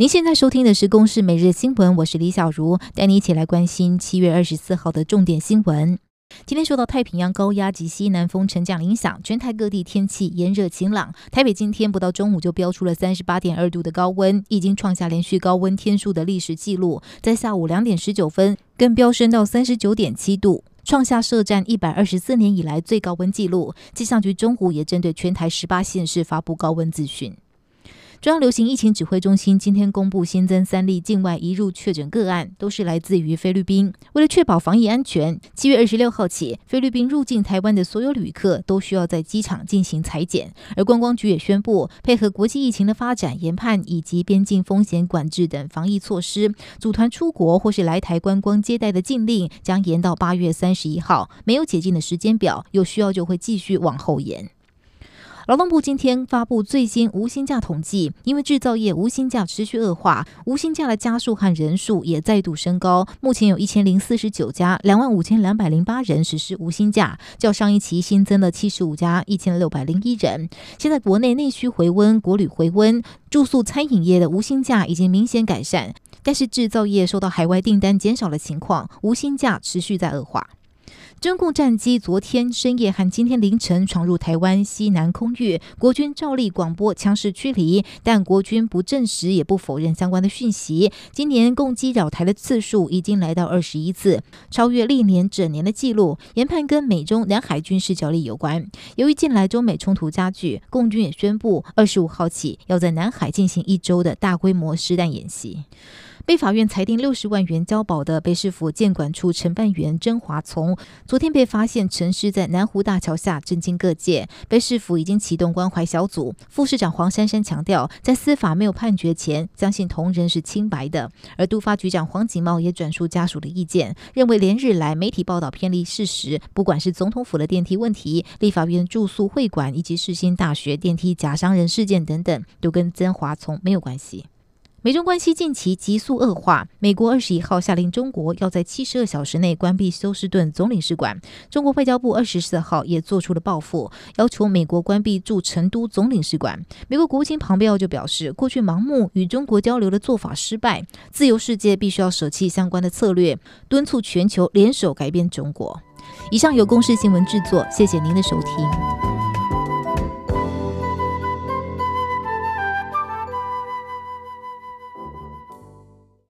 您现在收听的是《公视每日新闻》，我是李小茹，带你一起来关心七月二十四号的重点新闻。今天受到太平洋高压及西南风沉降影响，全台各地天气炎热晴朗。台北今天不到中午就飙出了三十八点二度的高温，已经创下连续高温天数的历史记录。在下午两点十九分，更飙升到三十九点七度，创下设站一百二十四年以来最高温纪录。气象局中午也针对全台十八县市发布高温资讯。中央流行疫情指挥中心今天公布新增三例境外移入确诊个案，都是来自于菲律宾。为了确保防疫安全，七月二十六号起，菲律宾入境台湾的所有旅客都需要在机场进行采检。而观光局也宣布，配合国际疫情的发展、研判以及边境风险管制等防疫措施，组团出国或是来台观光接待的禁令将延到八月三十一号。没有解禁的时间表，有需要就会继续往后延。劳动部今天发布最新无薪假统计，因为制造业无薪假持续恶化，无薪假的家数和人数也再度升高。目前有一千零四十九家，两万五千两百零八人实施无薪假，较上一期新增了七十五家，一千六百零一人。现在国内内需回温，国旅回温，住宿餐饮业的无薪假已经明显改善，但是制造业受到海外订单减少的情况，无薪假持续在恶化。中共战机昨天深夜和今天凌晨闯入台湾西南空域，国军照例广播枪势驱离，但国军不证实也不否认相关的讯息。今年共机扰台的次数已经来到二十一次，超越历年整年的记录。研判跟美中南海军事角力有关。由于近来中美冲突加剧，共军也宣布二十五号起要在南海进行一周的大规模实弹演习。被法院裁定六十万元交保的北市府建管处承办员曾华从，昨天被发现陈尸在南湖大桥下，震惊各界。北市府已经启动关怀小组，副市长黄珊珊强调，在司法没有判决前，相信同仁是清白的。而督发局长黄锦茂也转述家属的意见，认为连日来媒体报道偏离事实，不管是总统府的电梯问题、立法院住宿会馆以及世新大学电梯假伤人事件等等，都跟曾华从没有关系。美中关系近期急速恶化，美国二十一号下令中国要在七十二小时内关闭休斯顿总领事馆。中国外交部二十四号也做出了报复，要求美国关闭驻成都总领事馆。美国国务卿庞贝奥就表示，过去盲目与中国交流的做法失败，自由世界必须要舍弃相关的策略，敦促全球联手改变中国。以上由公视新闻制作，谢谢您的收听。